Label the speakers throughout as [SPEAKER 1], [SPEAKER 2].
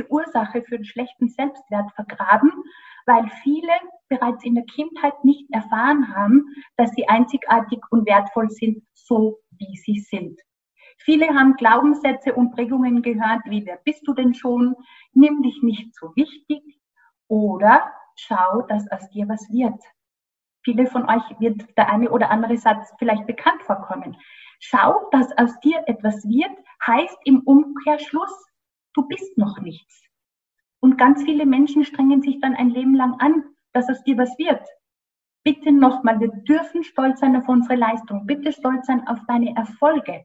[SPEAKER 1] häufigste Ursache für einen schlechten Selbstwert vergraben, weil viele bereits in der Kindheit nicht erfahren haben, dass sie einzigartig und wertvoll sind, so wie sie sind. Viele haben Glaubenssätze und Prägungen gehört, wie wer bist du denn schon? Nimm dich nicht so wichtig oder schau, dass aus dir was wird. Viele von euch wird der eine oder andere Satz vielleicht bekannt vorkommen. Schau, dass aus dir etwas wird, heißt im Umkehrschluss, du bist noch nichts. Und ganz viele Menschen strengen sich dann ein Leben lang an, dass aus dir was wird. Bitte nochmal, wir dürfen stolz sein auf unsere Leistung. Bitte stolz sein auf deine Erfolge.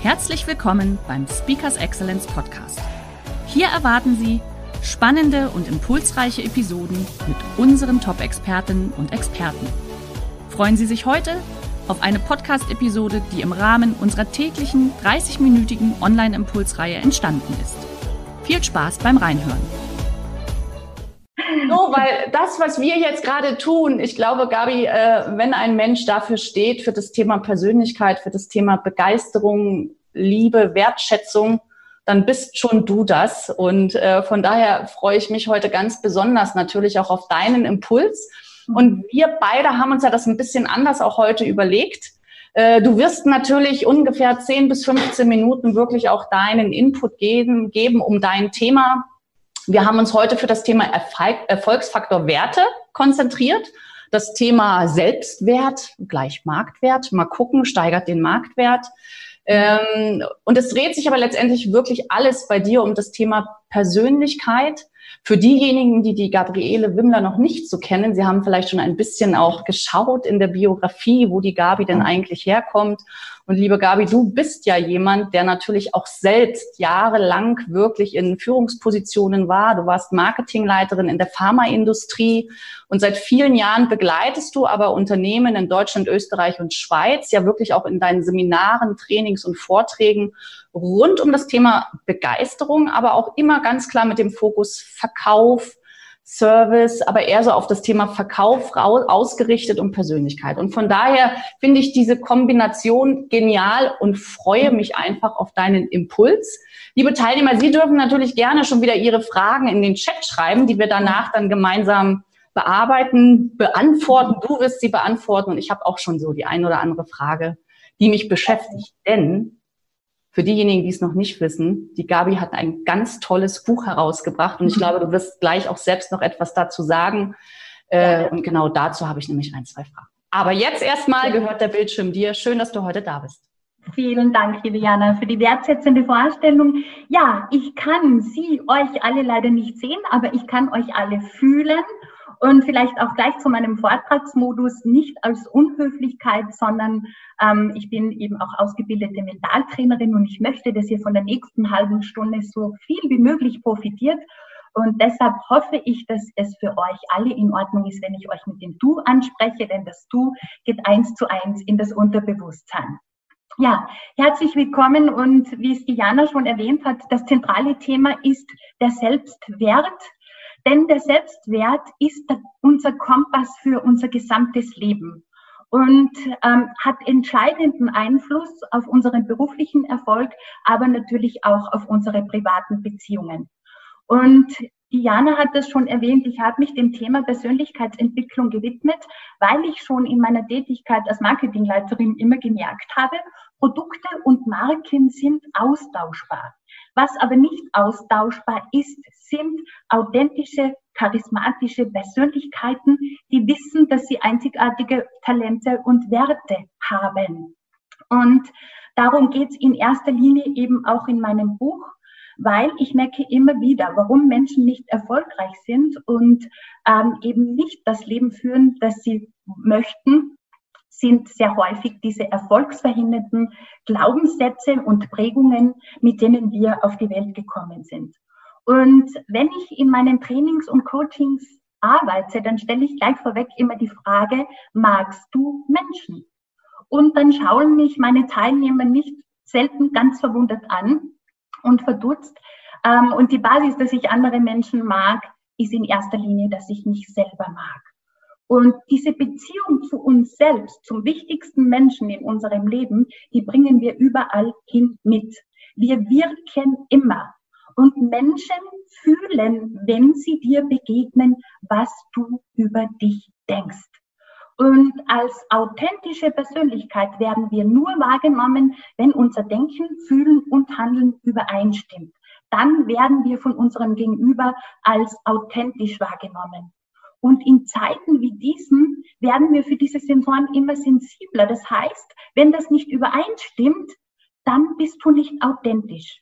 [SPEAKER 2] Herzlich willkommen beim Speakers Excellence Podcast. Hier erwarten Sie spannende und impulsreiche Episoden mit unseren Top-Expertinnen und Experten. Freuen Sie sich heute auf eine Podcast-Episode, die im Rahmen unserer täglichen 30-minütigen Online-Impulsreihe entstanden ist. Viel Spaß beim Reinhören.
[SPEAKER 3] So, weil das, was wir jetzt gerade tun, ich glaube, Gabi, äh, wenn ein Mensch dafür steht, für das Thema Persönlichkeit, für das Thema Begeisterung, Liebe, Wertschätzung, dann bist schon du das. Und äh, von daher freue ich mich heute ganz besonders natürlich auch auf deinen Impuls und wir beide haben uns ja das ein bisschen anders auch heute überlegt. Äh, du wirst natürlich ungefähr 10 bis 15 Minuten wirklich auch deinen Input geben, geben um dein Thema. Wir haben uns heute für das Thema Erfolgsfaktor Werte konzentriert. Das Thema Selbstwert gleich Marktwert. Mal gucken, steigert den Marktwert. Ähm, und es dreht sich aber letztendlich wirklich alles bei dir um das Thema Persönlichkeit, für diejenigen, die die Gabriele Wimmler noch nicht so kennen, Sie haben vielleicht schon ein bisschen auch geschaut in der Biografie, wo die Gabi denn eigentlich herkommt. Und liebe Gabi, du bist ja jemand, der natürlich auch selbst jahrelang wirklich in Führungspositionen war. Du warst Marketingleiterin in der Pharmaindustrie und seit vielen Jahren begleitest du aber Unternehmen in Deutschland, Österreich und Schweiz ja wirklich auch in deinen Seminaren, Trainings und Vorträgen rund um das Thema Begeisterung, aber auch immer ganz klar mit dem Fokus Verkauf, Service, aber eher so auf das Thema Verkauf ausgerichtet und Persönlichkeit. Und von daher finde ich diese Kombination genial und freue mich einfach auf deinen Impuls. Liebe Teilnehmer, Sie dürfen natürlich gerne schon wieder Ihre Fragen in den Chat schreiben, die wir danach dann gemeinsam bearbeiten, beantworten. Du wirst sie beantworten und ich habe auch schon so die ein oder andere Frage, die mich beschäftigt. Denn für diejenigen, die es noch nicht wissen, die Gabi hat ein ganz tolles Buch herausgebracht und ich mhm. glaube, du wirst gleich auch selbst noch etwas dazu sagen. Äh, und genau dazu habe ich nämlich ein, zwei Fragen. Aber jetzt erstmal gehört der Bildschirm dir. Schön, dass du heute da bist.
[SPEAKER 1] Vielen Dank, liebe Jana, für die wertschätzende Vorstellung. Ja, ich kann Sie, euch alle leider nicht sehen, aber ich kann euch alle fühlen und vielleicht auch gleich zu meinem Vortragsmodus nicht als Unhöflichkeit, sondern ähm, ich bin eben auch ausgebildete Mentaltrainerin und ich möchte, dass ihr von der nächsten halben Stunde so viel wie möglich profitiert. Und deshalb hoffe ich, dass es für euch alle in Ordnung ist, wenn ich euch mit dem Du anspreche, denn das Du geht eins zu eins in das Unterbewusstsein. Ja, herzlich willkommen und wie es Diana schon erwähnt hat, das zentrale Thema ist der Selbstwert. Denn der Selbstwert ist unser Kompass für unser gesamtes Leben und ähm, hat entscheidenden Einfluss auf unseren beruflichen Erfolg, aber natürlich auch auf unsere privaten Beziehungen. Und Diana hat das schon erwähnt, ich habe mich dem Thema Persönlichkeitsentwicklung gewidmet, weil ich schon in meiner Tätigkeit als Marketingleiterin immer gemerkt habe, Produkte und Marken sind austauschbar. Was aber nicht austauschbar ist, sind authentische, charismatische Persönlichkeiten, die wissen, dass sie einzigartige Talente und Werte haben. Und darum geht es in erster Linie eben auch in meinem Buch, weil ich merke immer wieder, warum Menschen nicht erfolgreich sind und ähm, eben nicht das Leben führen, das sie möchten, sind sehr häufig diese erfolgsverhindernden Glaubenssätze und Prägungen, mit denen wir auf die Welt gekommen sind. Und wenn ich in meinen Trainings und Coachings arbeite, dann stelle ich gleich vorweg immer die Frage, magst du Menschen? Und dann schauen mich meine Teilnehmer nicht selten ganz verwundert an und verdutzt. Ähm, und die Basis, dass ich andere Menschen mag, ist in erster Linie, dass ich mich selber mag. Und diese Beziehung zu uns selbst, zum wichtigsten Menschen in unserem Leben, die bringen wir überall hin mit. Wir wirken immer. Und Menschen fühlen, wenn sie dir begegnen, was du über dich denkst. Und als authentische Persönlichkeit werden wir nur wahrgenommen, wenn unser Denken, Fühlen und Handeln übereinstimmt. Dann werden wir von unserem Gegenüber als authentisch wahrgenommen. Und in Zeiten wie diesen werden wir für diese Sensoren immer sensibler. Das heißt, wenn das nicht übereinstimmt, dann bist du nicht authentisch.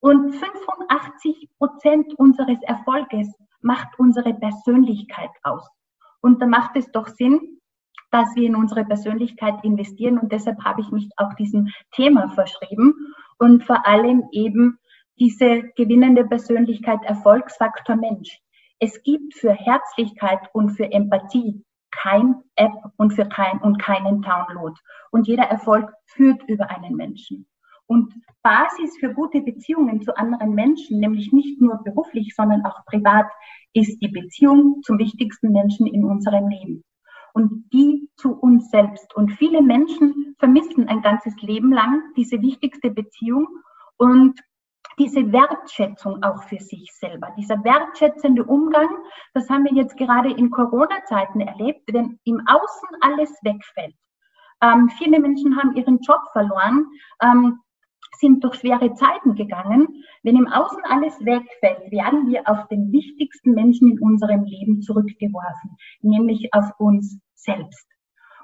[SPEAKER 1] Und 85 Prozent unseres Erfolges macht unsere Persönlichkeit aus. Und da macht es doch Sinn, dass wir in unsere Persönlichkeit investieren. Und deshalb habe ich mich auch diesem Thema verschrieben und vor allem eben diese gewinnende Persönlichkeit Erfolgsfaktor Mensch. Es gibt für Herzlichkeit und für Empathie kein App und für kein und keinen Download. Und jeder Erfolg führt über einen Menschen. Und Basis für gute Beziehungen zu anderen Menschen, nämlich nicht nur beruflich, sondern auch privat, ist die Beziehung zum wichtigsten Menschen in unserem Leben und die zu uns selbst. Und viele Menschen vermissen ein ganzes Leben lang diese wichtigste Beziehung und diese Wertschätzung auch für sich selber, dieser wertschätzende Umgang, das haben wir jetzt gerade in Corona-Zeiten erlebt, wenn im Außen alles wegfällt. Ähm, viele Menschen haben ihren Job verloren. Ähm, sind durch schwere Zeiten gegangen. Wenn im Außen alles wegfällt, werden wir auf den wichtigsten Menschen in unserem Leben zurückgeworfen, nämlich auf uns selbst.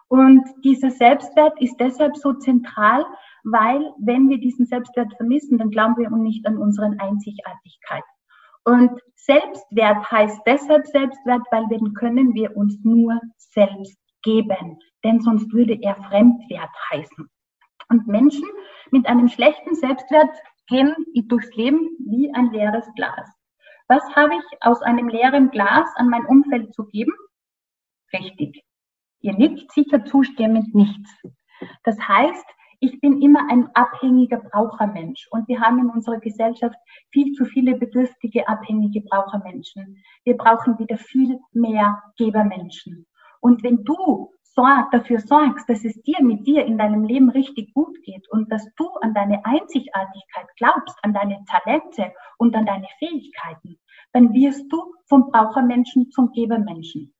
[SPEAKER 1] Und dieser Selbstwert ist deshalb so zentral, weil wenn wir diesen Selbstwert vermissen, dann glauben wir nicht an unsere Einzigartigkeit. Und Selbstwert heißt deshalb Selbstwert, weil den können wir uns nur selbst geben, denn sonst würde er Fremdwert heißen. Und Menschen mit einem schlechten Selbstwert gehen durchs Leben wie ein leeres Glas. Was habe ich aus einem leeren Glas an mein Umfeld zu geben? Richtig. Ihr nickt sicher zustimmend nichts. Das heißt, ich bin immer ein abhängiger Brauchermensch und wir haben in unserer Gesellschaft viel zu viele bedürftige, abhängige Brauchermenschen. Wir brauchen wieder viel mehr Gebermenschen. Und wenn du dafür sorgst, dass es dir mit dir in deinem Leben richtig gut geht und dass du an deine Einzigartigkeit glaubst, an deine Talente und an deine Fähigkeiten, dann wirst du vom Brauchermenschen zum Gebermenschen.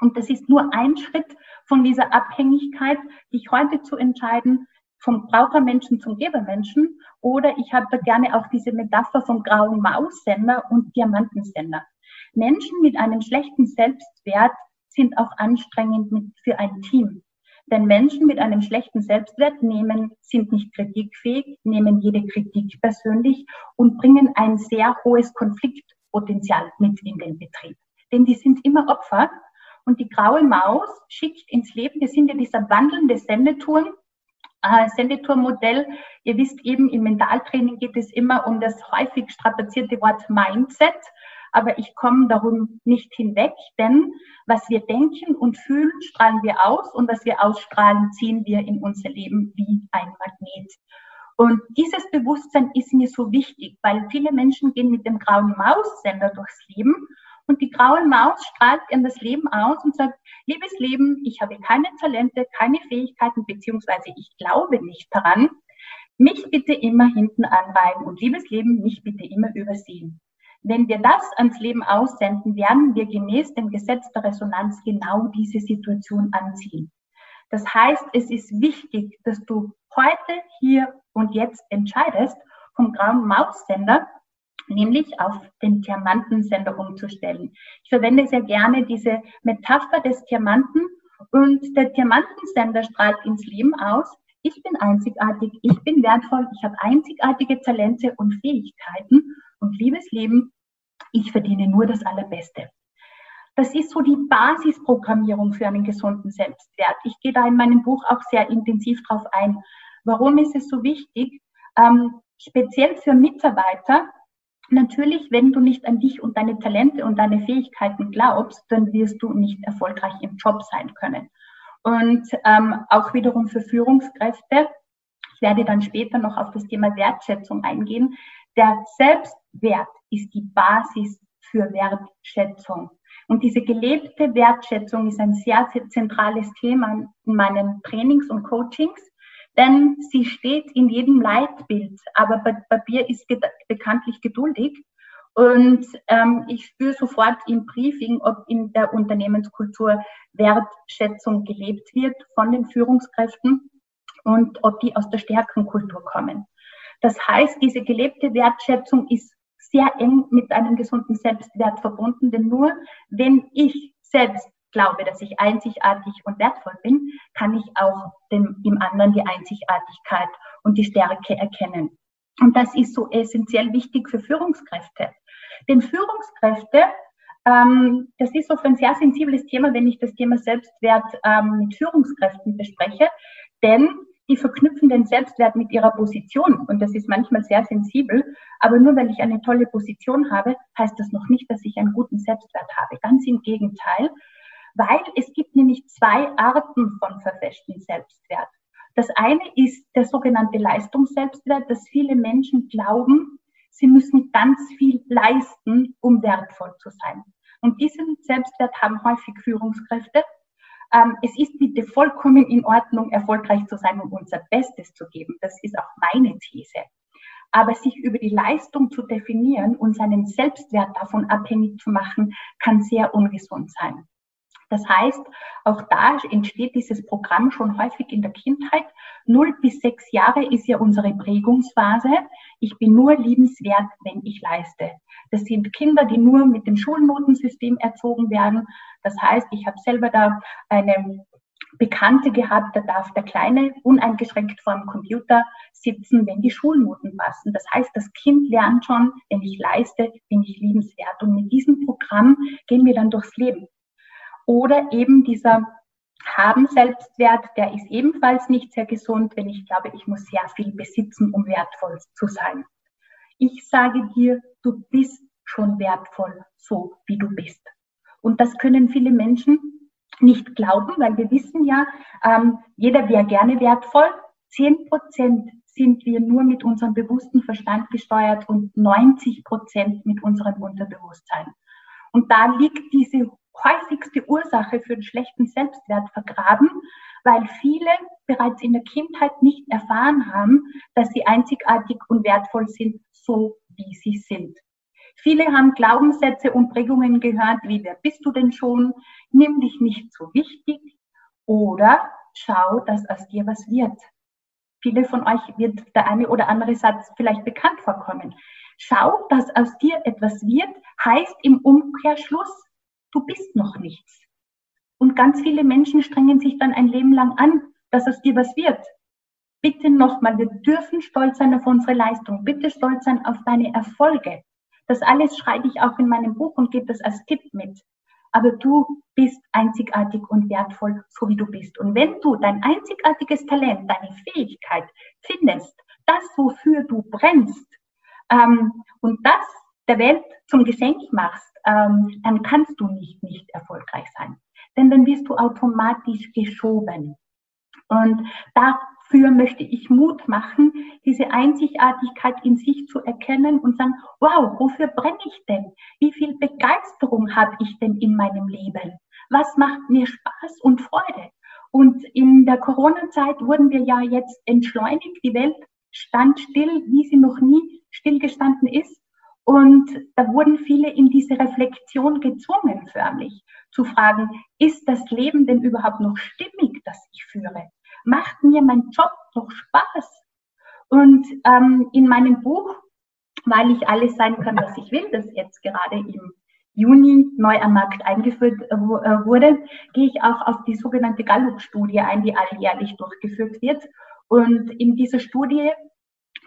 [SPEAKER 1] Und das ist nur ein Schritt von dieser Abhängigkeit, dich heute zu entscheiden, vom Brauchermenschen zum Gebermenschen. Oder ich habe gerne auch diese Metapher vom grauen Maussender und Diamantensender. Menschen mit einem schlechten Selbstwert sind auch anstrengend für ein Team. Denn Menschen mit einem schlechten Selbstwert nehmen, sind nicht kritikfähig, nehmen jede Kritik persönlich und bringen ein sehr hohes Konfliktpotenzial mit in den Betrieb. Denn die sind immer Opfer und die graue Maus schickt ins Leben, wir sind ja dieser wandelnde Sendeturm, äh, Sendeturmmodell. Ihr wisst eben, im Mentaltraining geht es immer um das häufig strapazierte Wort Mindset aber ich komme darum nicht hinweg, denn was wir denken und fühlen, strahlen wir aus und was wir ausstrahlen, ziehen wir in unser Leben wie ein Magnet. Und dieses Bewusstsein ist mir so wichtig, weil viele Menschen gehen mit dem grauen Maussender durchs Leben und die graue Maus strahlt in das Leben aus und sagt, liebes Leben, ich habe keine Talente, keine Fähigkeiten, beziehungsweise ich glaube nicht daran. Mich bitte immer hinten anreiben und liebes Leben, mich bitte immer übersehen. Wenn wir das ans Leben aussenden, werden wir gemäß dem Gesetz der Resonanz genau diese Situation anziehen. Das heißt, es ist wichtig, dass du heute, hier und jetzt entscheidest, vom grauen Maussender nämlich auf den Diamantensender umzustellen. Ich verwende sehr gerne diese Metapher des Diamanten und der Diamantensender strahlt ins Leben aus. Ich bin einzigartig, ich bin wertvoll, ich habe einzigartige Talente und Fähigkeiten und liebes Leben, ich verdiene nur das Allerbeste. Das ist so die Basisprogrammierung für einen gesunden Selbstwert. Ich gehe da in meinem Buch auch sehr intensiv drauf ein. Warum ist es so wichtig? Ähm, speziell für Mitarbeiter, Natürlich, wenn du nicht an dich und deine Talente und deine Fähigkeiten glaubst, dann wirst du nicht erfolgreich im Job sein können. Und ähm, auch wiederum für Führungskräfte, ich werde dann später noch auf das Thema Wertschätzung eingehen. Der Selbstwert ist die Basis für Wertschätzung. Und diese gelebte Wertschätzung ist ein sehr, sehr zentrales Thema in meinen Trainings und Coachings, denn sie steht in jedem Leitbild. Aber Papier ist bekanntlich geduldig. Und ähm, ich spüre sofort im Briefing, ob in der Unternehmenskultur Wertschätzung gelebt wird von den Führungskräften und ob die aus der Stärkenkultur kommen. Das heißt, diese gelebte Wertschätzung ist sehr eng mit einem gesunden Selbstwert verbunden, denn nur wenn ich selbst glaube, dass ich einzigartig und wertvoll bin, kann ich auch dem, im anderen die Einzigartigkeit und die Stärke erkennen. Und das ist so essentiell wichtig für Führungskräfte. Denn Führungskräfte, ähm, das ist so ein sehr sensibles Thema, wenn ich das Thema Selbstwert ähm, mit Führungskräften bespreche, denn die verknüpfen den Selbstwert mit ihrer Position. Und das ist manchmal sehr sensibel. Aber nur weil ich eine tolle Position habe, heißt das noch nicht, dass ich einen guten Selbstwert habe. Ganz im Gegenteil, weil es gibt nämlich zwei Arten von verfälschten Selbstwert. Das eine ist der sogenannte Leistungsselbstwert, dass viele Menschen glauben, sie müssen ganz viel leisten, um wertvoll zu sein. Und diesen Selbstwert haben häufig Führungskräfte, ähm, es ist bitte vollkommen in Ordnung, erfolgreich zu sein und unser Bestes zu geben. Das ist auch meine These. Aber sich über die Leistung zu definieren und seinen Selbstwert davon abhängig zu machen, kann sehr ungesund sein. Das heißt, auch da entsteht dieses Programm schon häufig in der Kindheit. Null bis sechs Jahre ist ja unsere Prägungsphase. Ich bin nur liebenswert, wenn ich leiste. Das sind Kinder, die nur mit dem Schulnotensystem erzogen werden. Das heißt, ich habe selber da eine Bekannte gehabt, da darf der Kleine uneingeschränkt vor dem Computer sitzen, wenn die Schulnoten passen. Das heißt, das Kind lernt schon, wenn ich leiste, bin ich liebenswert. Und mit diesem Programm gehen wir dann durchs Leben. Oder eben dieser haben Selbstwert, der ist ebenfalls nicht sehr gesund, wenn ich glaube, ich muss sehr viel besitzen, um wertvoll zu sein. Ich sage dir, du bist schon wertvoll, so wie du bist. Und das können viele Menschen nicht glauben, weil wir wissen ja, ähm, jeder wäre gerne wertvoll. Zehn Prozent sind wir nur mit unserem bewussten Verstand gesteuert und 90 Prozent mit unserem Unterbewusstsein. Und da liegt diese häufigste Ursache für den schlechten Selbstwert vergraben, weil viele bereits in der Kindheit nicht erfahren haben, dass sie einzigartig und wertvoll sind, so wie sie sind. Viele haben Glaubenssätze und Prägungen gehört, wie wer bist du denn schon? Nimm dich nicht so wichtig oder schau, dass aus dir was wird. Viele von euch wird der eine oder andere Satz vielleicht bekannt vorkommen. Schau, dass aus dir etwas wird, heißt im Umkehrschluss, du bist noch nichts. Und ganz viele Menschen strengen sich dann ein Leben lang an, dass aus dir was wird. Bitte nochmal, wir dürfen stolz sein auf unsere Leistung. Bitte stolz sein auf deine Erfolge. Das alles schreibe ich auch in meinem Buch und gebe das als Tipp mit. Aber du bist einzigartig und wertvoll, so wie du bist. Und wenn du dein einzigartiges Talent, deine Fähigkeit findest, das, wofür du brennst, ähm, und das der Welt zum Geschenk machst, ähm, dann kannst du nicht nicht erfolgreich sein. Denn dann wirst du automatisch geschoben. Und dafür möchte ich Mut machen, diese Einzigartigkeit in sich zu erkennen und sagen, wow, wofür brenne ich denn? Wie viel Begeisterung habe ich denn in meinem Leben? Was macht mir Spaß und Freude? Und in der Corona-Zeit wurden wir ja jetzt entschleunigt. Die Welt stand still, wie sie noch nie stillgestanden ist. Und da wurden viele in diese Reflexion gezwungen, förmlich, zu fragen, ist das Leben denn überhaupt noch stimmig, das ich führe? Macht mir mein Job noch Spaß? Und ähm, in meinem Buch, weil ich alles sein kann, was ich will, das jetzt gerade im Juni neu am Markt eingeführt äh, äh wurde, gehe ich auch auf die sogenannte Gallup-Studie ein, die alljährlich durchgeführt wird. Und in dieser Studie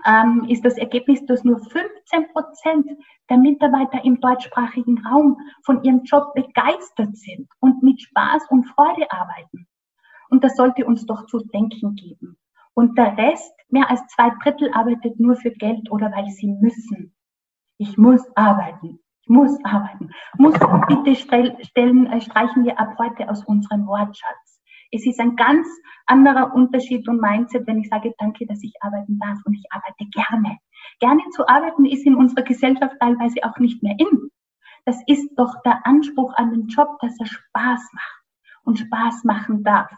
[SPEAKER 1] ähm, ist das Ergebnis, dass nur 15 Prozent der Mitarbeiter im deutschsprachigen Raum von ihrem Job begeistert sind und mit Spaß und Freude arbeiten. Und das sollte uns doch zu denken geben. Und der Rest, mehr als zwei Drittel, arbeitet nur für Geld oder weil sie müssen. Ich muss arbeiten. Ich muss arbeiten. Muss bitte stellen, äh, streichen wir ab heute aus unserem Wortschatz. Es ist ein ganz anderer Unterschied und Mindset, wenn ich sage, danke, dass ich arbeiten darf und ich arbeite gerne. Gerne zu arbeiten ist in unserer Gesellschaft teilweise auch nicht mehr in. Das ist doch der Anspruch an den Job, dass er Spaß macht und Spaß machen darf.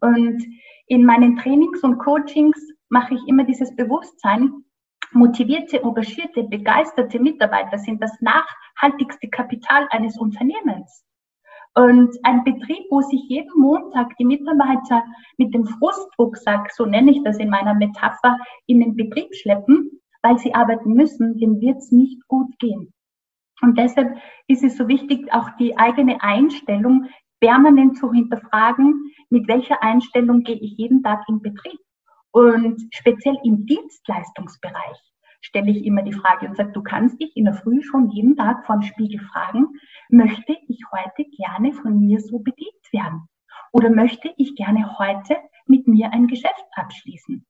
[SPEAKER 1] Und in meinen Trainings und Coachings mache ich immer dieses Bewusstsein, motivierte, engagierte, begeisterte Mitarbeiter sind das nachhaltigste Kapital eines Unternehmens. Und ein Betrieb, wo sich jeden Montag die Mitarbeiter mit dem Frustrucksack, so nenne ich das in meiner Metapher, in den Betrieb schleppen, weil sie arbeiten müssen, dem wird es nicht gut gehen. Und deshalb ist es so wichtig, auch die eigene Einstellung permanent zu hinterfragen, mit welcher Einstellung gehe ich jeden Tag in Betrieb. Und speziell im Dienstleistungsbereich stelle ich immer die Frage und sage, du kannst dich in der Früh schon jeden Tag vor dem Spiegel fragen, möchte ich heute gerne von mir so bedient werden? Oder möchte ich gerne heute mit mir ein Geschäft abschließen?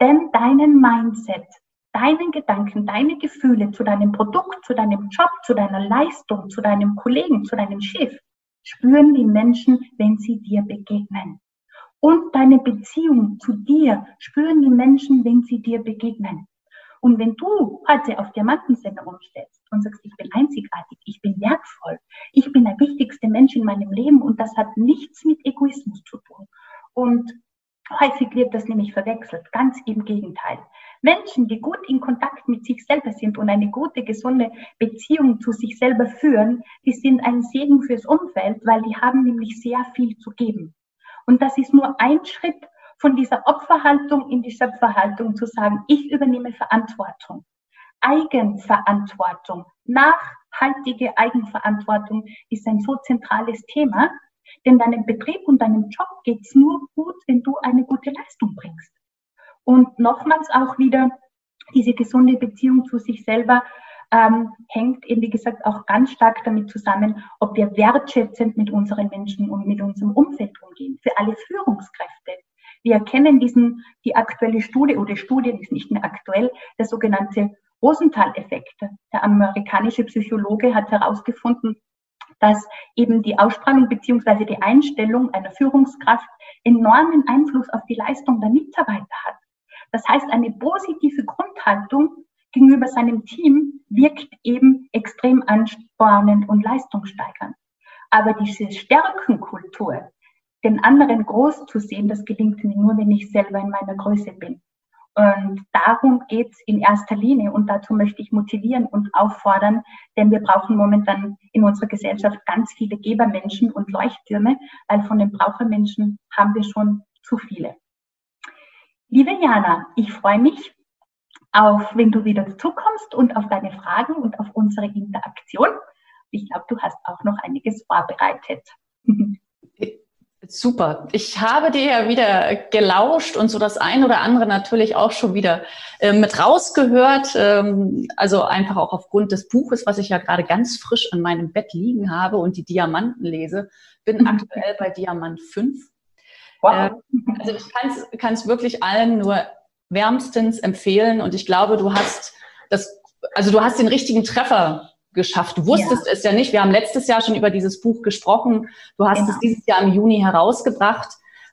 [SPEAKER 1] Denn deinen Mindset, deinen Gedanken, deine Gefühle zu deinem Produkt, zu deinem Job, zu deiner Leistung, zu deinem Kollegen, zu deinem Schiff, spüren die Menschen, wenn sie dir begegnen. Und deine Beziehung zu dir spüren die Menschen, wenn sie dir begegnen. Und wenn du heute auf Diamantensender umstellst und sagst, ich bin einzigartig, ich bin wertvoll, ich bin der wichtigste Mensch in meinem Leben und das hat nichts mit Egoismus zu tun. Und häufig wird das nämlich verwechselt, ganz im Gegenteil. Menschen, die gut in Kontakt mit sich selber sind und eine gute, gesunde Beziehung zu sich selber führen, die sind ein Segen fürs Umfeld, weil die haben nämlich sehr viel zu geben. Und das ist nur ein Schritt von dieser Opferhaltung in die Schöpferhaltung zu sagen, ich übernehme Verantwortung. Eigenverantwortung, nachhaltige Eigenverantwortung ist ein so zentrales Thema, denn deinem Betrieb und deinem Job geht's nur gut, wenn du eine gute Leistung bringst. Und nochmals auch wieder diese gesunde Beziehung zu sich selber ähm, hängt eben, wie gesagt, auch ganz stark damit zusammen, ob wir wertschätzend mit unseren Menschen und mit unserem Umfeld umgehen. Für alle Führungskräfte, wir erkennen diesen, die aktuelle Studie oder Studie ist nicht mehr aktuell, der sogenannte Rosenthal-Effekt. Der amerikanische Psychologe hat herausgefunden, dass eben die Ausstrahlung beziehungsweise die Einstellung einer Führungskraft enormen Einfluss auf die Leistung der Mitarbeiter hat. Das heißt, eine positive Grundhaltung gegenüber seinem Team wirkt eben extrem anspornend und leistungssteigernd. Aber diese Stärkenkultur, den anderen groß zu sehen, das gelingt mir nur, wenn ich selber in meiner Größe bin. Und darum geht's in erster Linie und dazu möchte ich motivieren und auffordern, denn wir brauchen momentan in unserer Gesellschaft ganz viele Gebermenschen und Leuchttürme, weil von den Brauchermenschen haben wir schon zu viele. Liebe Jana, ich freue mich auf, wenn du wieder dazukommst und auf deine Fragen und auf unsere Interaktion. Ich glaube, du hast auch noch einiges vorbereitet.
[SPEAKER 3] Super. Ich habe dir ja wieder gelauscht und so das ein oder andere natürlich auch schon wieder äh, mit rausgehört. Ähm, also einfach auch aufgrund des Buches, was ich ja gerade ganz frisch an meinem Bett liegen habe und die Diamanten lese. Bin mhm. aktuell bei Diamant 5. Wow. Äh, also ich kann es wirklich allen nur wärmstens empfehlen und ich glaube, du hast das, also du hast den richtigen Treffer geschafft. Du wusstest ja. es ja nicht. Wir haben letztes Jahr schon über dieses Buch gesprochen. Du hast genau. es dieses Jahr im Juni herausgebracht,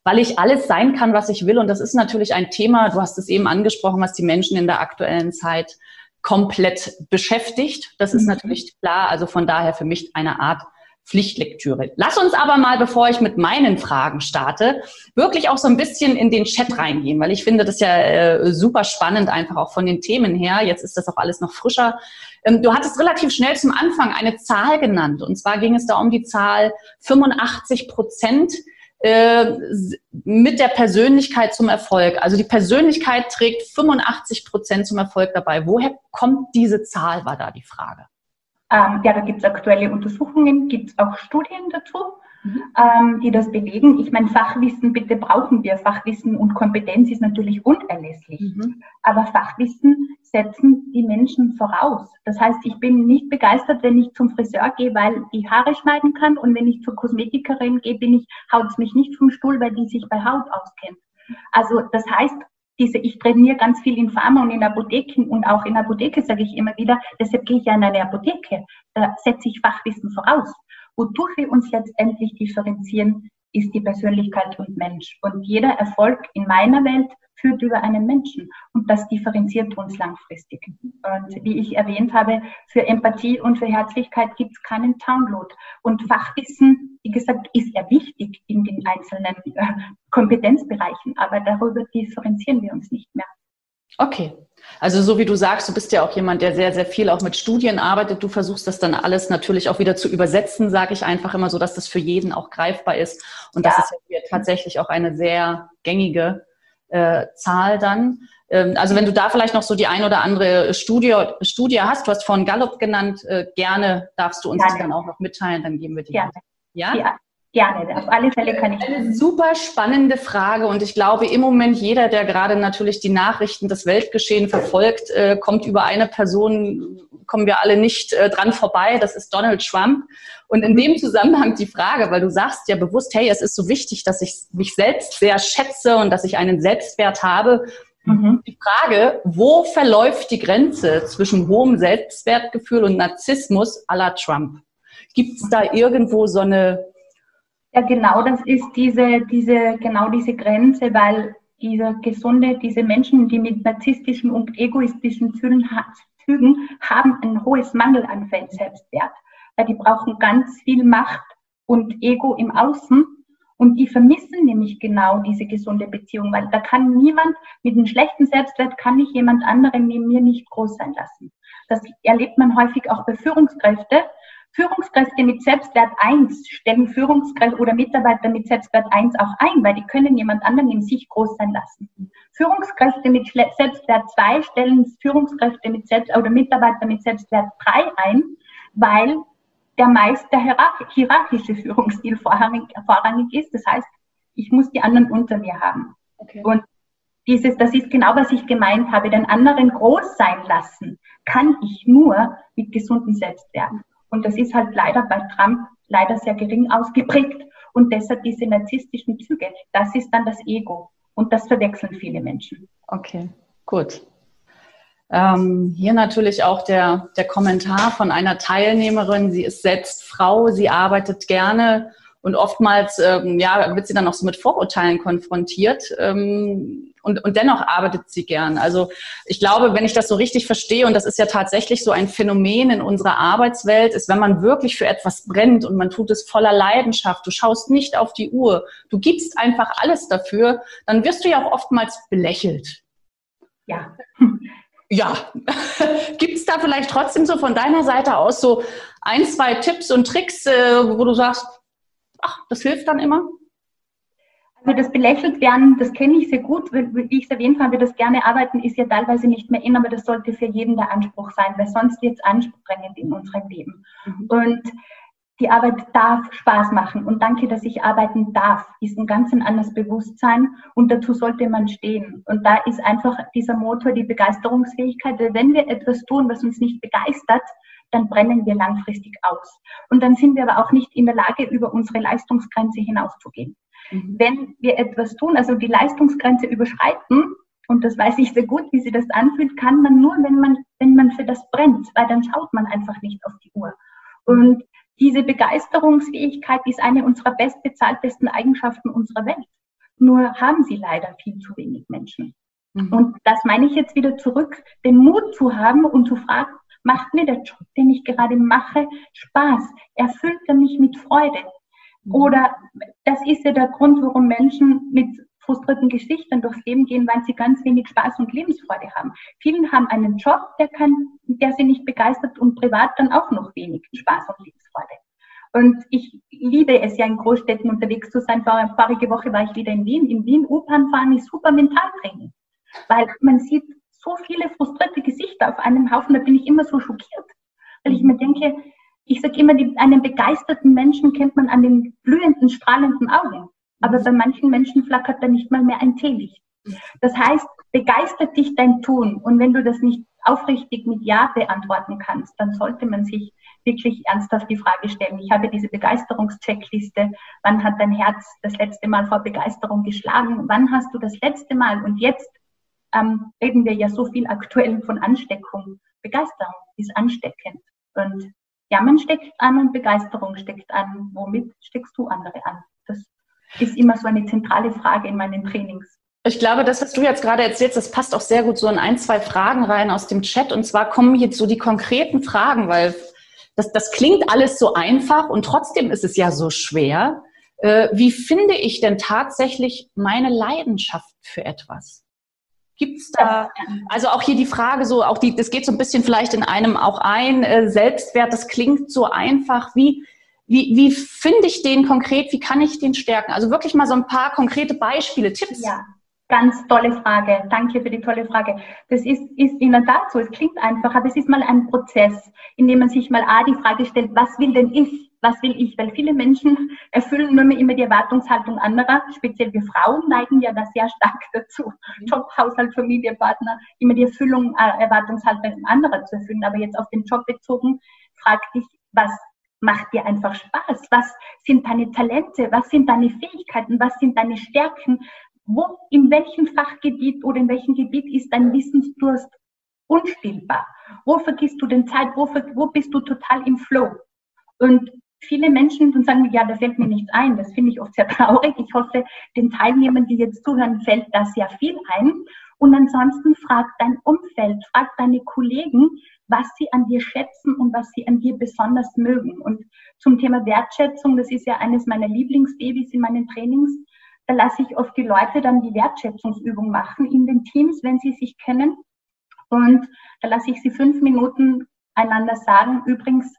[SPEAKER 3] weil ich alles sein kann, was ich will. Und das ist natürlich ein Thema, du hast es eben angesprochen, was die Menschen in der aktuellen Zeit komplett beschäftigt. Das ist mhm. natürlich klar. Also von daher für mich eine Art Pflichtlektüre. Lass uns aber mal, bevor ich mit meinen Fragen starte, wirklich auch so ein bisschen in den Chat reingehen, weil ich finde das ja äh, super spannend, einfach auch von den Themen her. Jetzt ist das auch alles noch frischer. Ähm, du hattest relativ schnell zum Anfang eine Zahl genannt. Und zwar ging es da um die Zahl 85 Prozent äh, mit der Persönlichkeit zum Erfolg. Also die Persönlichkeit trägt 85 Prozent zum Erfolg dabei. Woher kommt diese Zahl, war da die Frage.
[SPEAKER 1] Ähm, ja, da gibt es aktuelle Untersuchungen, gibt es auch Studien dazu. ähm, die das belegen. Ich meine, Fachwissen, bitte brauchen wir. Fachwissen und Kompetenz ist natürlich unerlässlich. Mhm. Aber Fachwissen setzen die Menschen voraus. Das heißt, ich bin nicht begeistert, wenn ich zum Friseur gehe, weil die Haare schneiden kann. Und wenn ich zur Kosmetikerin gehe, bin ich, haut es mich nicht vom Stuhl, weil die sich bei Haut auskennt. Also das heißt, diese, ich trainiere ganz viel in Pharma und in Apotheken und auch in Apotheke sage ich immer wieder, deshalb gehe ich ja in eine Apotheke. Da setze ich Fachwissen voraus. Wodurch wir uns letztendlich differenzieren, ist die Persönlichkeit und Mensch. Und jeder Erfolg in meiner Welt führt über einen Menschen. Und das differenziert uns langfristig. Und wie ich erwähnt habe, für Empathie und für Herzlichkeit gibt es keinen Download. Und Fachwissen, wie gesagt, ist ja wichtig in den einzelnen äh, Kompetenzbereichen, aber darüber differenzieren wir uns nicht mehr.
[SPEAKER 3] Okay. Also so wie du sagst, du bist ja auch jemand, der sehr, sehr viel auch mit Studien arbeitet. Du versuchst das dann alles natürlich auch wieder zu übersetzen, sage ich einfach immer so, dass das für jeden auch greifbar ist. Und das ja. ist ja hier tatsächlich auch eine sehr gängige äh, Zahl dann. Ähm, also wenn du da vielleicht noch so die ein oder andere Studie, Studie hast, du hast vorhin Gallup genannt, äh, gerne darfst du uns gerne. die dann auch noch mitteilen, dann geben wir die.
[SPEAKER 1] Gerne. Ja? ja? Gerne, auf alle Fälle kann ich.
[SPEAKER 3] Eine super spannende Frage und ich glaube, im Moment jeder, der gerade natürlich die Nachrichten, das Weltgeschehen verfolgt, äh, kommt über eine Person, kommen wir alle nicht äh, dran vorbei, das ist Donald Trump. Und in dem Zusammenhang die Frage, weil du sagst ja bewusst, hey, es ist so wichtig, dass ich mich selbst sehr schätze und dass ich einen Selbstwert habe. Mhm. Die Frage, wo verläuft die Grenze zwischen hohem Selbstwertgefühl und Narzissmus à la Trump? Gibt es da irgendwo so eine
[SPEAKER 1] ja, genau, das ist diese, diese, genau diese Grenze, weil diese gesunde, diese Menschen, die mit narzisstischen und egoistischen Zügen, Zügen haben ein hohes Mangel an Selbstwert. Weil die brauchen ganz viel Macht und Ego im Außen. Und die vermissen nämlich genau diese gesunde Beziehung, weil da kann niemand mit einem schlechten Selbstwert, kann ich jemand anderen neben mir nicht groß sein lassen. Das erlebt man häufig auch bei Führungskräften, Führungskräfte mit Selbstwert 1 stellen Führungskräfte oder Mitarbeiter mit Selbstwert 1 auch ein, weil die können jemand anderen in sich groß sein lassen. Führungskräfte mit Selbstwert 2 stellen Führungskräfte mit Selbst oder Mitarbeiter mit Selbstwert 3 ein, weil der meist der hierarchische Führungsstil vorrangig, vorrangig ist. Das heißt, ich muss die anderen unter mir haben. Okay. Und dieses, das ist genau, was ich gemeint habe, den anderen groß sein lassen, kann ich nur mit gesundem Selbstwert. Und das ist halt leider bei Trump leider sehr gering ausgeprägt. Und deshalb diese narzisstischen Züge, das ist dann das Ego. Und das verwechseln viele Menschen.
[SPEAKER 3] Okay, gut. Ähm, hier natürlich auch der, der Kommentar von einer Teilnehmerin. Sie ist selbst Frau, sie arbeitet gerne und oftmals ähm, ja, wird sie dann auch so mit Vorurteilen konfrontiert. Ähm, und, und dennoch arbeitet sie gern. Also ich glaube, wenn ich das so richtig verstehe, und das ist ja tatsächlich so ein Phänomen in unserer Arbeitswelt, ist, wenn man wirklich für etwas brennt und man tut es voller Leidenschaft, du schaust nicht auf die Uhr, du gibst einfach alles dafür, dann wirst du ja auch oftmals belächelt.
[SPEAKER 1] Ja.
[SPEAKER 3] Ja, gibt es da vielleicht trotzdem so von deiner Seite aus so ein, zwei Tipps und Tricks, äh, wo du sagst, ach, das hilft dann immer?
[SPEAKER 1] Also das belächelt werden, das kenne ich sehr gut. Wie ich es erwähnt habe, das gerne arbeiten ist ja teilweise nicht mehr in, aber das sollte für jeden der Anspruch sein, weil sonst wird es anstrengend in unserem Leben. Mhm. Und die Arbeit darf Spaß machen. Und danke, dass ich arbeiten darf, ist ein ganz anderes Bewusstsein und dazu sollte man stehen. Und da ist einfach dieser Motor die Begeisterungsfähigkeit. Wenn wir etwas tun, was uns nicht begeistert, dann brennen wir langfristig aus. Und dann sind wir aber auch nicht in der Lage, über unsere Leistungsgrenze hinauszugehen. Mhm. Wenn wir etwas tun, also die Leistungsgrenze überschreiten, und das weiß ich sehr gut, wie sich das anfühlt, kann man nur, wenn man, wenn man für das brennt, weil dann schaut man einfach nicht auf die Uhr. Und diese Begeisterungsfähigkeit ist eine unserer bestbezahltesten Eigenschaften unserer Welt. Nur haben sie leider viel zu wenig Menschen. Mhm. Und das meine ich jetzt wieder zurück, den Mut zu haben und zu fragen, macht mir der Job, den ich gerade mache, Spaß? Erfüllt er mich mit Freude? Mhm. Oder das ist ja der Grund, warum Menschen mit frustrierten Geschichten durchs Leben gehen, weil sie ganz wenig Spaß und Lebensfreude haben. Vielen haben einen Job, der, kann, der sie nicht begeistert und privat dann auch noch wenig Spaß und Lebensfreude. Und ich liebe es ja in Großstädten unterwegs zu sein. Vorige Woche war ich wieder in Wien. In Wien U-Bahn fahren ist super Mentaltraining, weil man sieht so viele frustrierte Gesichter auf einem Haufen. Da bin ich immer so schockiert, weil ich mir denke, ich sage immer, die, einen begeisterten Menschen kennt man an den glühenden, strahlenden Augen. Aber bei manchen Menschen flackert da nicht mal mehr ein Teelicht. Das heißt, begeistert dich dein Tun. Und wenn du das nicht aufrichtig mit Ja beantworten kannst, dann sollte man sich wirklich ernsthaft die Frage stellen. Ich habe diese Begeisterungscheckliste. Wann hat dein Herz das letzte Mal vor Begeisterung geschlagen? Wann hast du das letzte Mal? Und jetzt ähm, reden wir ja so viel aktuell von Ansteckung. Begeisterung ist ansteckend. Und Jammern steckt an und Begeisterung steckt an. Womit steckst du andere an? Das ist immer so eine zentrale Frage in meinen Trainings.
[SPEAKER 3] Ich glaube, das, was du jetzt gerade erzählst, das passt auch sehr gut so in ein, zwei Fragen rein aus dem Chat. Und zwar kommen jetzt so die konkreten Fragen, weil das, das klingt alles so einfach und trotzdem ist es ja so schwer. Äh, wie finde ich denn tatsächlich meine Leidenschaft für etwas? Gibt's da, also auch hier die Frage so, auch die, das geht so ein bisschen vielleicht in einem auch ein, äh, Selbstwert, das klingt so einfach. Wie, wie, wie finde ich den konkret? Wie kann ich den stärken? Also wirklich mal so ein paar konkrete Beispiele, Tipps.
[SPEAKER 1] Ja. Ganz tolle Frage. Danke für die tolle Frage. Das ist, ist in der Tat so. Es klingt einfach, aber es ist mal ein Prozess, in dem man sich mal A, die Frage stellt, was will denn ich? Was will ich? Weil viele Menschen erfüllen nur mehr immer die Erwartungshaltung anderer. Speziell wir Frauen neigen ja da sehr stark dazu. Mhm. Job, Haushalt, Familie, Partner, immer die Erfüllung, äh, Erwartungshaltung anderer zu erfüllen. Aber jetzt auf den Job bezogen, frag dich, was macht dir einfach Spaß? Was sind deine Talente? Was sind deine Fähigkeiten? Was sind deine Stärken? wo, in welchem Fachgebiet oder in welchem Gebiet ist dein Wissensdurst unstillbar? Wo vergisst du den Zeit? Wo, wo bist du total im Flow? Und viele Menschen sagen, ja, da fällt mir nichts ein. Das finde ich oft sehr traurig. Ich hoffe, den Teilnehmern, die jetzt zuhören, fällt da sehr viel ein. Und ansonsten frag dein Umfeld, frag deine Kollegen, was sie an dir schätzen und was sie an dir besonders mögen. Und zum Thema Wertschätzung, das ist ja eines meiner Lieblingsbabys in meinen Trainings, da lasse ich oft die Leute dann die Wertschätzungsübung machen in den Teams, wenn sie sich kennen. Und da lasse ich sie fünf Minuten einander sagen, übrigens,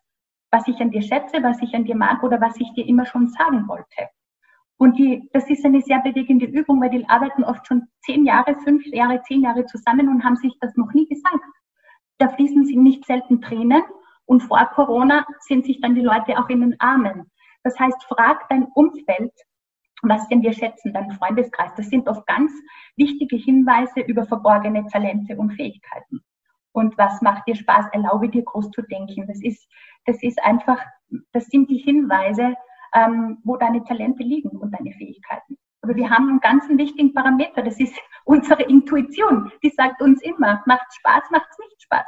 [SPEAKER 1] was ich an dir schätze, was ich an dir mag oder was ich dir immer schon sagen wollte. Und die, das ist eine sehr bewegende Übung, weil die arbeiten oft schon zehn Jahre, fünf Jahre, zehn Jahre zusammen und haben sich das noch nie gesagt. Da fließen sie nicht selten Tränen und vor Corona sind sich dann die Leute auch in den Armen. Das heißt, frag dein Umfeld, was denn wir schätzen, dein Freundeskreis. Das sind oft ganz wichtige Hinweise über verborgene Talente und Fähigkeiten. Und was macht dir Spaß? Erlaube dir groß zu denken. Das ist, das ist einfach, das sind die Hinweise, ähm, wo deine Talente liegen und deine Fähigkeiten. Aber wir haben einen ganz wichtigen Parameter. Das ist unsere Intuition. Die sagt uns immer, macht Spaß, macht es nicht Spaß.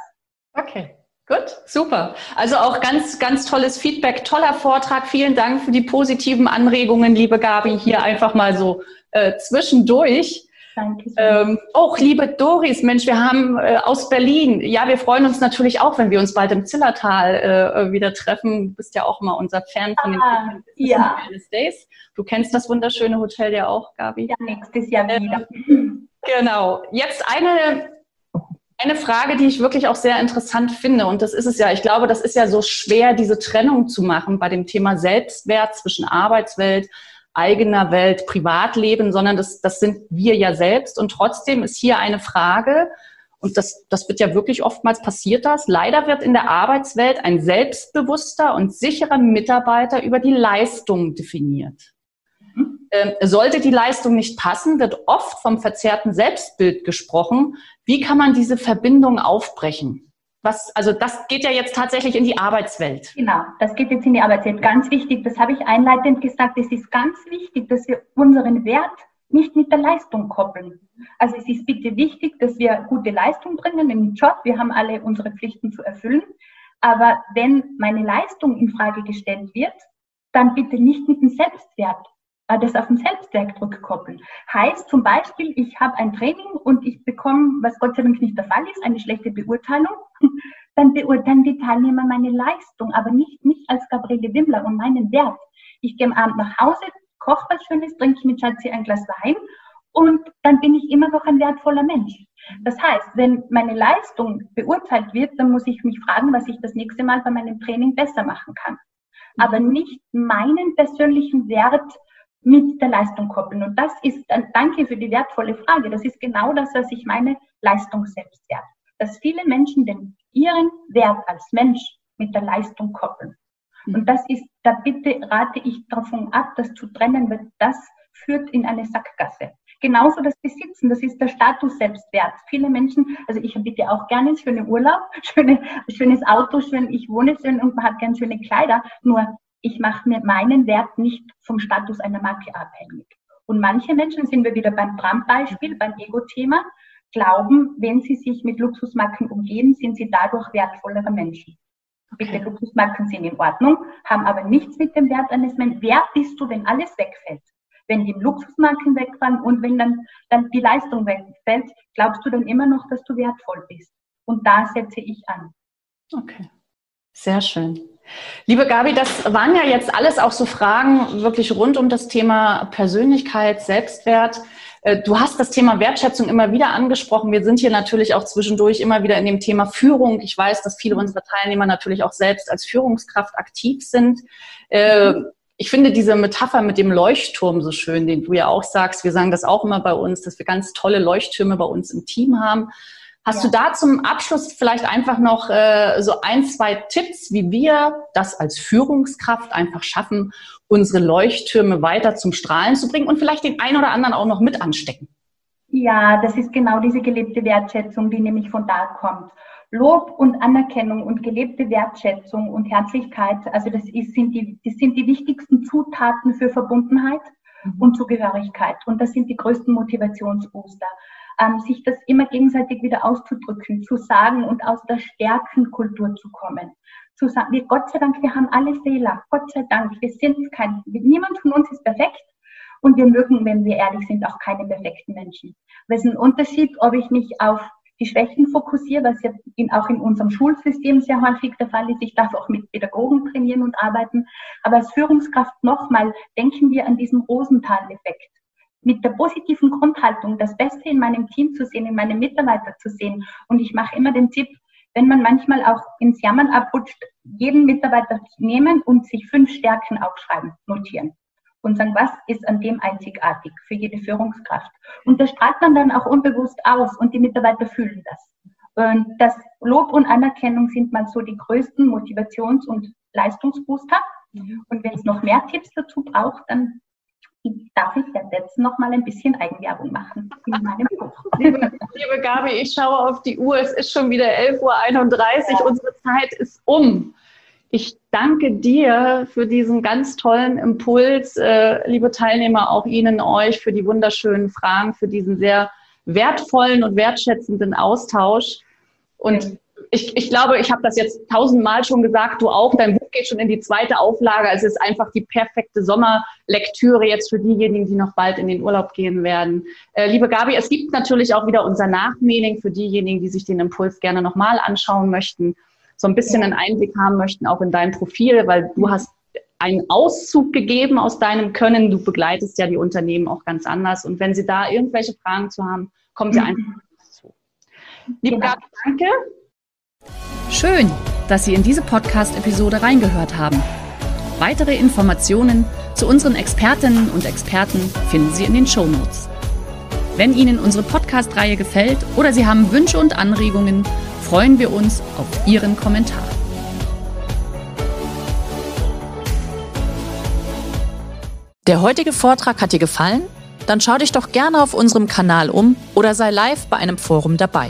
[SPEAKER 3] Okay. Gut, super. Also auch ganz, ganz tolles Feedback, toller Vortrag. Vielen Dank für die positiven Anregungen, liebe Gabi, hier einfach mal so äh, zwischendurch. Ähm, auch liebe Doris, Mensch, wir haben äh, aus Berlin. Ja, wir freuen uns natürlich auch, wenn wir uns bald im Zillertal äh, wieder treffen. Du bist ja auch mal unser Fan von den ah, ja. Days. Du kennst das wunderschöne Hotel ja auch, Gabi. Ja, nächstes Jahr wieder. Ähm, genau. Jetzt eine eine Frage, die ich wirklich auch sehr interessant finde, und das ist es ja, ich glaube, das ist ja so schwer, diese Trennung zu machen bei dem Thema Selbstwert zwischen Arbeitswelt, eigener Welt, Privatleben, sondern das, das sind wir ja selbst. Und trotzdem ist hier eine Frage, und das, das wird ja wirklich oftmals passiert das. Leider wird in der Arbeitswelt ein selbstbewusster und sicherer Mitarbeiter über die Leistung definiert. Ähm, sollte die Leistung nicht passen, wird oft vom verzerrten Selbstbild gesprochen. Wie kann man diese Verbindung aufbrechen? Was, also das geht ja jetzt tatsächlich in die Arbeitswelt.
[SPEAKER 1] Genau, das geht jetzt in die Arbeitswelt. Ganz wichtig, das habe ich einleitend gesagt, es ist ganz wichtig, dass wir unseren Wert nicht mit der Leistung koppeln. Also es ist bitte wichtig, dass wir gute Leistung bringen im Job. Wir haben alle unsere Pflichten zu erfüllen. Aber wenn meine Leistung in Frage gestellt wird, dann bitte nicht mit dem Selbstwert das auf den Selbstwert zurückkoppeln. Heißt zum Beispiel, ich habe ein Training und ich bekomme, was Gott sei Dank nicht der Fall ist, eine schlechte Beurteilung, dann beurteilen die Teilnehmer meine Leistung, aber nicht mich als Gabriele Wimmler und meinen Wert. Ich gehe am Abend nach Hause, koche was Schönes, trinke mit Schatzi ein Glas Wein und dann bin ich immer noch ein wertvoller Mensch. Das heißt, wenn meine Leistung beurteilt wird, dann muss ich mich fragen, was ich das nächste Mal bei meinem Training besser machen kann. Aber nicht meinen persönlichen Wert mit der Leistung koppeln. Und das ist, danke für die wertvolle Frage, das ist genau das, was ich meine, Leistung Selbstwert. Dass viele Menschen den ihren Wert als Mensch mit der Leistung koppeln. Mhm. Und das ist, da bitte rate ich davon ab, das zu trennen, weil das führt in eine Sackgasse. Genauso das Besitzen, das ist der Status Selbstwert. Viele Menschen, also ich bitte auch gerne schöne Urlaub, schöne, schönes Auto, schön, ich wohne schön und man hat gerne schöne Kleider. Nur ich mache mir meinen Wert nicht vom Status einer Marke abhängig. Und manche Menschen, sind wir wieder beim Trump-Beispiel, beim Ego-Thema, glauben, wenn sie sich mit Luxusmarken umgeben, sind sie dadurch wertvollere Menschen. Okay. Bitte, Luxusmarken sind in Ordnung, haben aber nichts mit dem Wert eines Menschen. Wer bist du, wenn alles wegfällt? Wenn die Luxusmarken wegfallen und wenn dann, dann die Leistung wegfällt, glaubst du dann immer noch, dass du wertvoll bist? Und da setze ich an.
[SPEAKER 3] Okay. Sehr schön. Liebe Gabi, das waren ja jetzt alles auch so Fragen wirklich rund um das Thema Persönlichkeit, Selbstwert. Äh, du hast das Thema Wertschätzung immer wieder angesprochen. Wir sind hier natürlich auch zwischendurch immer wieder in dem Thema Führung. Ich weiß, dass viele unserer Teilnehmer natürlich auch selbst als Führungskraft aktiv sind. Äh, ich finde diese Metapher mit dem Leuchtturm so schön, den du ja auch sagst. Wir sagen das auch immer bei uns, dass wir ganz tolle Leuchttürme bei uns im Team haben. Hast ja. du da zum Abschluss vielleicht einfach noch äh, so ein, zwei Tipps, wie wir das als Führungskraft einfach schaffen, unsere Leuchttürme weiter zum Strahlen zu bringen und vielleicht den einen oder anderen auch noch mit anstecken?
[SPEAKER 1] Ja, das ist genau diese gelebte Wertschätzung, die nämlich von da kommt. Lob und Anerkennung und gelebte Wertschätzung und Herzlichkeit, also das, ist, sind, die, das sind die wichtigsten Zutaten für Verbundenheit mhm. und Zugehörigkeit. Und das sind die größten Motivationsbooster ähm, sich das immer gegenseitig wieder auszudrücken, zu sagen und aus der Stärkenkultur zu kommen. Zu sagen, wir, Gott sei Dank, wir haben alle Fehler. Gott sei Dank, wir sind kein, niemand von uns ist perfekt. Und wir mögen, wenn wir ehrlich sind, auch keine perfekten Menschen. Es ist ein Unterschied, ob ich mich auf die Schwächen fokussiere, was ja in, auch in unserem Schulsystem sehr häufig der Fall ist. Ich darf auch mit Pädagogen trainieren und arbeiten. Aber als Führungskraft nochmal denken wir an diesen Rosenthal-Effekt mit der positiven Grundhaltung das Beste in meinem Team zu sehen, in meinem Mitarbeiter zu sehen. Und ich mache immer den Tipp, wenn man manchmal auch ins Jammern abrutscht, jeden Mitarbeiter nehmen und sich fünf Stärken aufschreiben, notieren. Und sagen, was ist an dem einzigartig für jede Führungskraft? Und das strahlt man dann auch unbewusst aus und die Mitarbeiter fühlen das. Und das Lob und Anerkennung sind mal so die größten Motivations- und Leistungsbooster. Mhm. Und wenn es noch mehr Tipps dazu braucht, dann darf ich jetzt noch mal ein bisschen Eigenwerbung machen in meinem Buch.
[SPEAKER 3] Liebe, liebe Gabi, ich schaue auf die Uhr. Es ist schon wieder 11.31 Uhr. Ja. Unsere Zeit ist um. Ich danke dir für diesen ganz tollen Impuls, äh, liebe Teilnehmer, auch Ihnen, euch, für die wunderschönen Fragen, für diesen sehr wertvollen und wertschätzenden Austausch. Und ich, ich glaube, ich habe das jetzt tausendmal schon gesagt, du auch. Dein Buch geht schon in die zweite Auflage. Es ist einfach die perfekte Sommerlektüre jetzt für diejenigen, die noch bald in den Urlaub gehen werden. Äh, liebe Gabi, es gibt natürlich auch wieder unser Nachmailing für diejenigen, die sich den Impuls gerne nochmal anschauen möchten, so ein bisschen einen Einblick haben möchten, auch in dein Profil, weil du hast einen Auszug gegeben aus deinem Können. Du begleitest ja die Unternehmen auch ganz anders. Und wenn Sie da irgendwelche Fragen zu haben, kommen Sie mhm. einfach zu. Liebe. Gabi, danke.
[SPEAKER 2] Schön, dass Sie in diese Podcast-Episode reingehört haben. Weitere Informationen zu unseren Expertinnen und Experten finden Sie in den Show Notes. Wenn Ihnen unsere Podcast-Reihe gefällt oder Sie haben Wünsche und Anregungen, freuen wir uns auf Ihren Kommentar. Der heutige Vortrag hat dir gefallen? Dann schau dich doch gerne auf unserem Kanal um oder sei live bei einem Forum dabei.